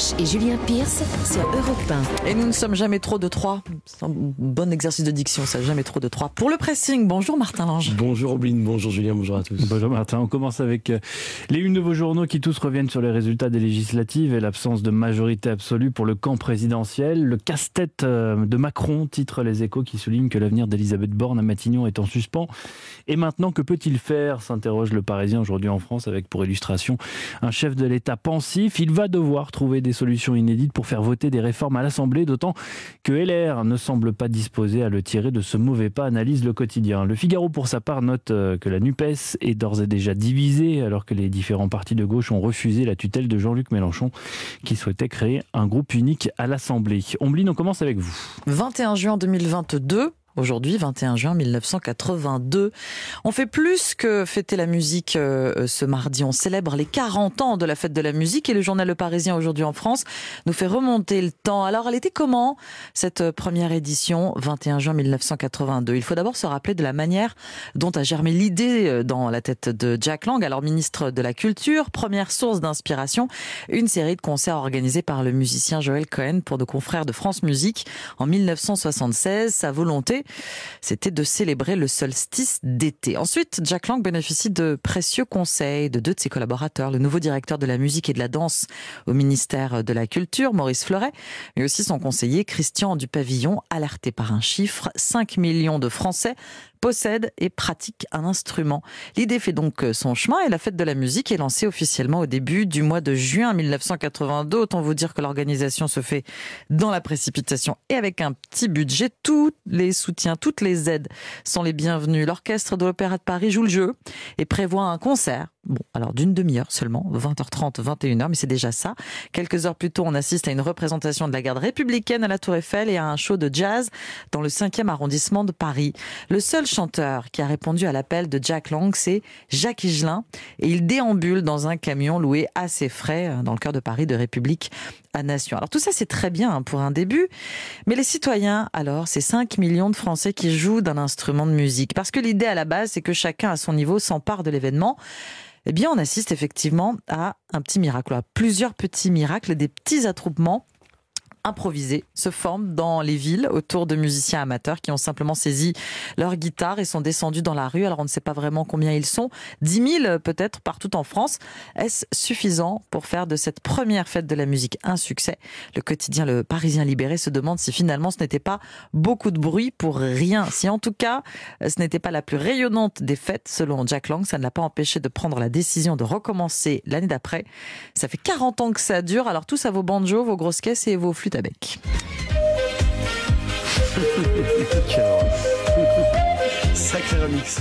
Roche et Julien Pierce sur Europe 1. Et nous ne sommes jamais trop de trois. C'est un bon exercice de diction, ça, jamais trop de trois. Pour le pressing, bonjour Martin Lange. Bonjour Obline, bonjour Julien, bonjour à tous. Bonjour Martin, on commence avec euh, les une de vos journaux qui tous reviennent sur les résultats des législatives et l'absence de majorité absolue pour le camp présidentiel. Le casse-tête euh, de Macron, titre Les Échos, qui souligne que l'avenir d'Elisabeth Borne à Matignon est en suspens. Et maintenant, que peut-il faire? s'interroge le Parisien aujourd'hui en France avec pour illustration un chef de l'État pensif. Il va devoir trouver des solutions inédites pour faire voter des réformes à l'Assemblée, d'autant que LR ne semble pas disposé à le tirer de ce mauvais pas, analyse le quotidien. Le Figaro, pour sa part, note euh, que la NUPES est d'ores et déjà divisée, alors que les différents partis de gauche ont refusé la tutelle de Jean-Luc Mélenchon, qui souhaitait créer un groupe unique à l'Assemblée. Ombline, on commence avec vous. 21 juin 2022, Aujourd'hui, 21 juin 1982. On fait plus que fêter la musique euh, ce mardi. On célèbre les 40 ans de la fête de la musique et le journal Le Parisien aujourd'hui en France nous fait remonter le temps. Alors, elle était comment cette première édition 21 juin 1982 Il faut d'abord se rappeler de la manière dont a germé l'idée euh, dans la tête de Jack Lang, alors ministre de la Culture. Première source d'inspiration, une série de concerts organisés par le musicien Joël Cohen pour nos confrères de France Musique en 1976. Sa volonté c'était de célébrer le solstice d'été. Ensuite, Jack Lang bénéficie de précieux conseils de deux de ses collaborateurs, le nouveau directeur de la musique et de la danse au ministère de la Culture, Maurice Fleuret, mais aussi son conseiller Christian Dupavillon, alerté par un chiffre, 5 millions de Français possède et pratique un instrument. L'idée fait donc son chemin et la fête de la musique est lancée officiellement au début du mois de juin 1982. Autant vous dire que l'organisation se fait dans la précipitation et avec un petit budget. Tous les soutiens, toutes les aides sont les bienvenus. L'orchestre de l'Opéra de Paris joue le jeu et prévoit un concert Bon, alors d'une demi-heure seulement, 20h30, 21h, mais c'est déjà ça. Quelques heures plus tôt, on assiste à une représentation de la garde républicaine à la Tour Eiffel et à un show de jazz dans le 5e arrondissement de Paris. Le seul chanteur qui a répondu à l'appel de Jack Lang, c'est Jacques Higelin, et il déambule dans un camion loué à ses frais euh, dans le cœur de Paris de République Nation. Alors tout ça, c'est très bien hein, pour un début, mais les citoyens, alors, c'est 5 millions de Français qui jouent d'un instrument de musique, parce que l'idée à la base, c'est que chacun à son niveau s'empare de l'événement. Eh bien, on assiste effectivement à un petit miracle, à plusieurs petits miracles, des petits attroupements improvisés se forment dans les villes autour de musiciens amateurs qui ont simplement saisi leur guitare et sont descendus dans la rue. Alors on ne sait pas vraiment combien ils sont, 10 000 peut-être partout en France. Est-ce suffisant pour faire de cette première fête de la musique un succès? Le quotidien Le Parisien Libéré se demande si finalement ce n'était pas beaucoup de bruit pour rien. Si en tout cas ce n'était pas la plus rayonnante des fêtes selon Jack Lang, ça ne l'a pas empêché de prendre la décision de recommencer l'année d'après. Ça fait 40 ans que ça dure, alors tous à vos banjos, vos grosses caisses et vos flûtes à bec. Sacré remix.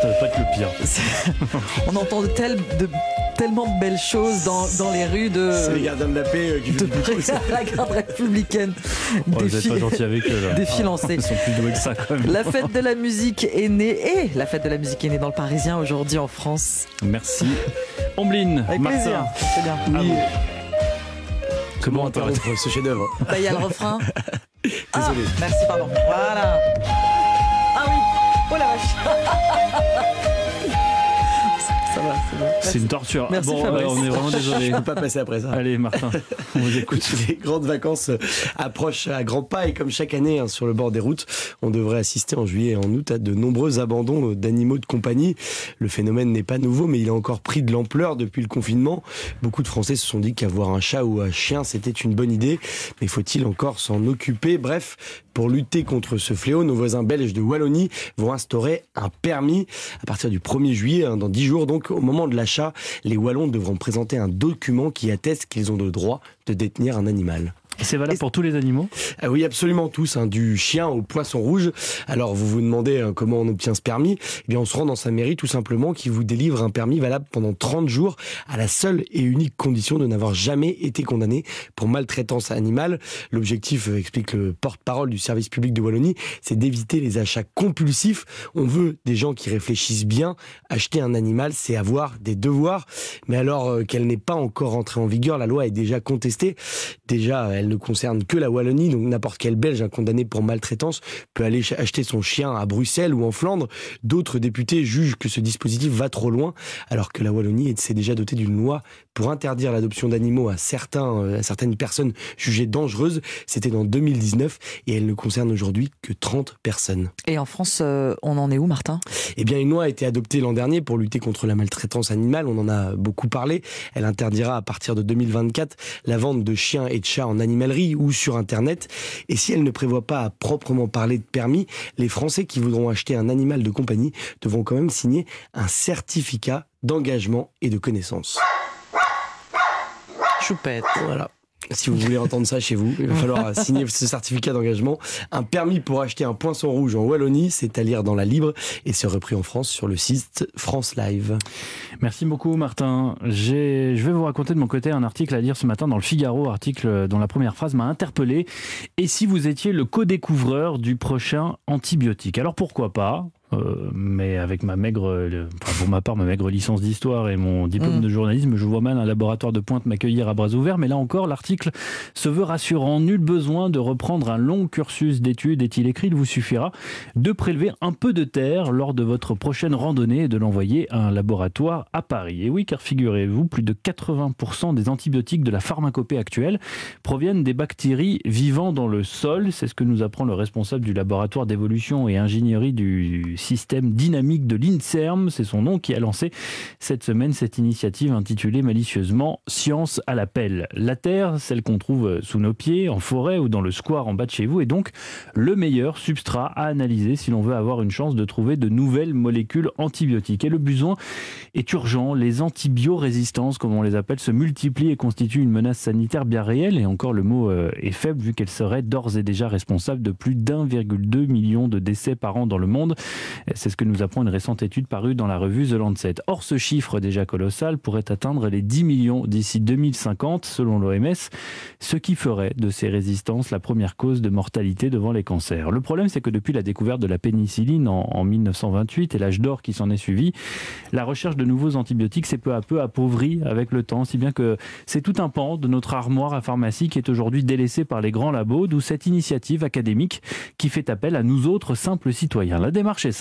Ça pas être le pire. On entend de, de tellement de belles choses dans, dans les rues de. C'est les gardiens de la paix euh, qui de la garde républicaine. Oh, défi, pas gentil avec eux là. Lancé. Ils sont plus doués que ça quand même. La fête de la musique est née et la fête de la musique est née dans le Parisien aujourd'hui en France. Merci. Ombline, avec Martin. C'est bien. Oui. Comment interrompre ce chef-d'œuvre Bah, il y a le refrain. Désolé. Ah, merci, pardon. Voilà. C'est une torture. Merci, bon, Fabrice. euh, on est vraiment désolé. Je ne peux pas passer après ça. Allez, Martin, on vous écoute. Les grandes vacances approchent à grands pas et comme chaque année hein, sur le bord des routes, on devrait assister en juillet et en août à de nombreux abandons d'animaux de compagnie. Le phénomène n'est pas nouveau, mais il a encore pris de l'ampleur depuis le confinement. Beaucoup de Français se sont dit qu'avoir un chat ou un chien, c'était une bonne idée, mais faut-il encore s'en occuper? Bref, pour lutter contre ce fléau, nos voisins belges de Wallonie vont instaurer un permis à partir du 1er juillet, hein, dans 10 jours. Donc, au moment de l'achat, les Wallons devront présenter un document qui atteste qu'ils ont le droit de détenir un animal. C'est valable pour tous les animaux ah Oui, absolument tous, hein, du chien au poisson rouge. Alors, vous vous demandez hein, comment on obtient ce permis Eh bien, on se rend dans sa mairie tout simplement qui vous délivre un permis valable pendant 30 jours à la seule et unique condition de n'avoir jamais été condamné pour maltraitance animale. L'objectif, euh, explique le porte-parole du service public de Wallonie, c'est d'éviter les achats compulsifs. On veut des gens qui réfléchissent bien. Acheter un animal, c'est avoir des devoirs. Mais alors euh, qu'elle n'est pas encore entrée en vigueur, la loi est déjà contestée. Déjà, elle ne concerne que la Wallonie, donc n'importe quel Belge condamné pour maltraitance peut aller acheter son chien à Bruxelles ou en Flandre. D'autres députés jugent que ce dispositif va trop loin, alors que la Wallonie s'est déjà dotée d'une loi pour interdire l'adoption d'animaux à, certains, euh, à certaines personnes jugées dangereuses. C'était dans 2019 et elle ne concerne aujourd'hui que 30 personnes. Et en France, euh, on en est où, Martin? Eh bien, une loi a été adoptée l'an dernier pour lutter contre la maltraitance animale. On en a beaucoup parlé. Elle interdira à partir de 2024 la vente de chiens et de chats en animalerie ou sur Internet. Et si elle ne prévoit pas à proprement parler de permis, les Français qui voudront acheter un animal de compagnie devront quand même signer un certificat d'engagement et de connaissance. Choupette. Voilà. Si vous voulez entendre ça chez vous, il va falloir signer ce certificat d'engagement. Un permis pour acheter un poinçon rouge en Wallonie, c'est à lire dans la Libre et c'est repris en France sur le site France Live. Merci beaucoup Martin. Je vais vous raconter de mon côté un article à lire ce matin dans le Figaro, article dont la première phrase m'a interpellé. Et si vous étiez le co-découvreur du prochain antibiotique? Alors pourquoi pas? Euh, mais avec ma maigre, euh, enfin pour ma part, ma maigre licence d'histoire et mon diplôme mm. de journalisme, je vois mal un laboratoire de pointe m'accueillir à bras ouverts. Mais là encore, l'article se veut rassurant. Nul besoin de reprendre un long cursus d'études, est-il écrit. Il vous suffira de prélever un peu de terre lors de votre prochaine randonnée et de l'envoyer à un laboratoire à Paris. Et oui, car figurez-vous, plus de 80% des antibiotiques de la pharmacopée actuelle proviennent des bactéries vivant dans le sol. C'est ce que nous apprend le responsable du laboratoire d'évolution et ingénierie du système dynamique de l'INSERM, c'est son nom, qui a lancé cette semaine cette initiative intitulée malicieusement Science à l'appel. La Terre, celle qu'on trouve sous nos pieds, en forêt ou dans le square en bas de chez vous, est donc le meilleur substrat à analyser si l'on veut avoir une chance de trouver de nouvelles molécules antibiotiques. Et le besoin est urgent. Les antibiorésistances, comme on les appelle, se multiplient et constituent une menace sanitaire bien réelle. Et encore, le mot euh, est faible vu qu'elle serait d'ores et déjà responsable de plus d'1,2 million de décès par an dans le monde. C'est ce que nous apprend une récente étude parue dans la revue The Lancet. Or, ce chiffre déjà colossal pourrait atteindre les 10 millions d'ici 2050, selon l'OMS, ce qui ferait de ces résistances la première cause de mortalité devant les cancers. Le problème, c'est que depuis la découverte de la pénicilline en, 1928 et l'âge d'or qui s'en est suivi, la recherche de nouveaux antibiotiques s'est peu à peu appauvrie avec le temps, si bien que c'est tout un pan de notre armoire à pharmacie qui est aujourd'hui délaissé par les grands labos, d'où cette initiative académique qui fait appel à nous autres simples citoyens. La démarche est.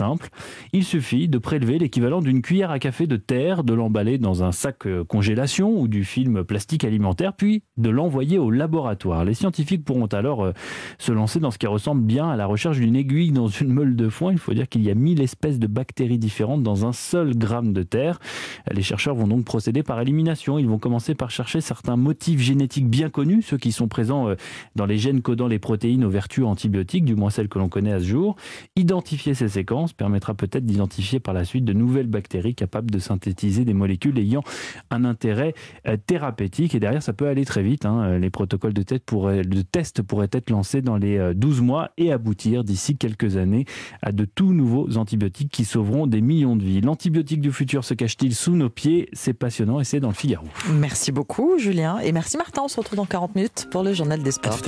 Il suffit de prélever l'équivalent d'une cuillère à café de terre, de l'emballer dans un sac euh, congélation ou du film plastique alimentaire, puis de l'envoyer au laboratoire. Les scientifiques pourront alors euh, se lancer dans ce qui ressemble bien à la recherche d'une aiguille dans une meule de foin. Il faut dire qu'il y a mille espèces de bactéries différentes dans un seul gramme de terre. Les chercheurs vont donc procéder par élimination. Ils vont commencer par chercher certains motifs génétiques bien connus, ceux qui sont présents euh, dans les gènes codant les protéines aux vertus antibiotiques, du moins celles que l'on connaît à ce jour. Identifier ces séquences permettra peut-être d'identifier par la suite de nouvelles bactéries capables de synthétiser des molécules ayant un intérêt euh, thérapeutique. Et derrière, ça peut aller très vite. Hein. Les protocoles de, test pourraient, test pourraient être lancés dans les 12 euh, mois et aboutir d'ici quelques années à de tout nouveaux antibiotiques qui sauveront des millions de vies. L'antibiotique du futur se cache-t-il sous nos pieds? C'est passionnant et c'est dans le Figaro. Merci beaucoup, Julien. Et merci, Martin. On se retrouve dans 40 minutes pour le journal des sports.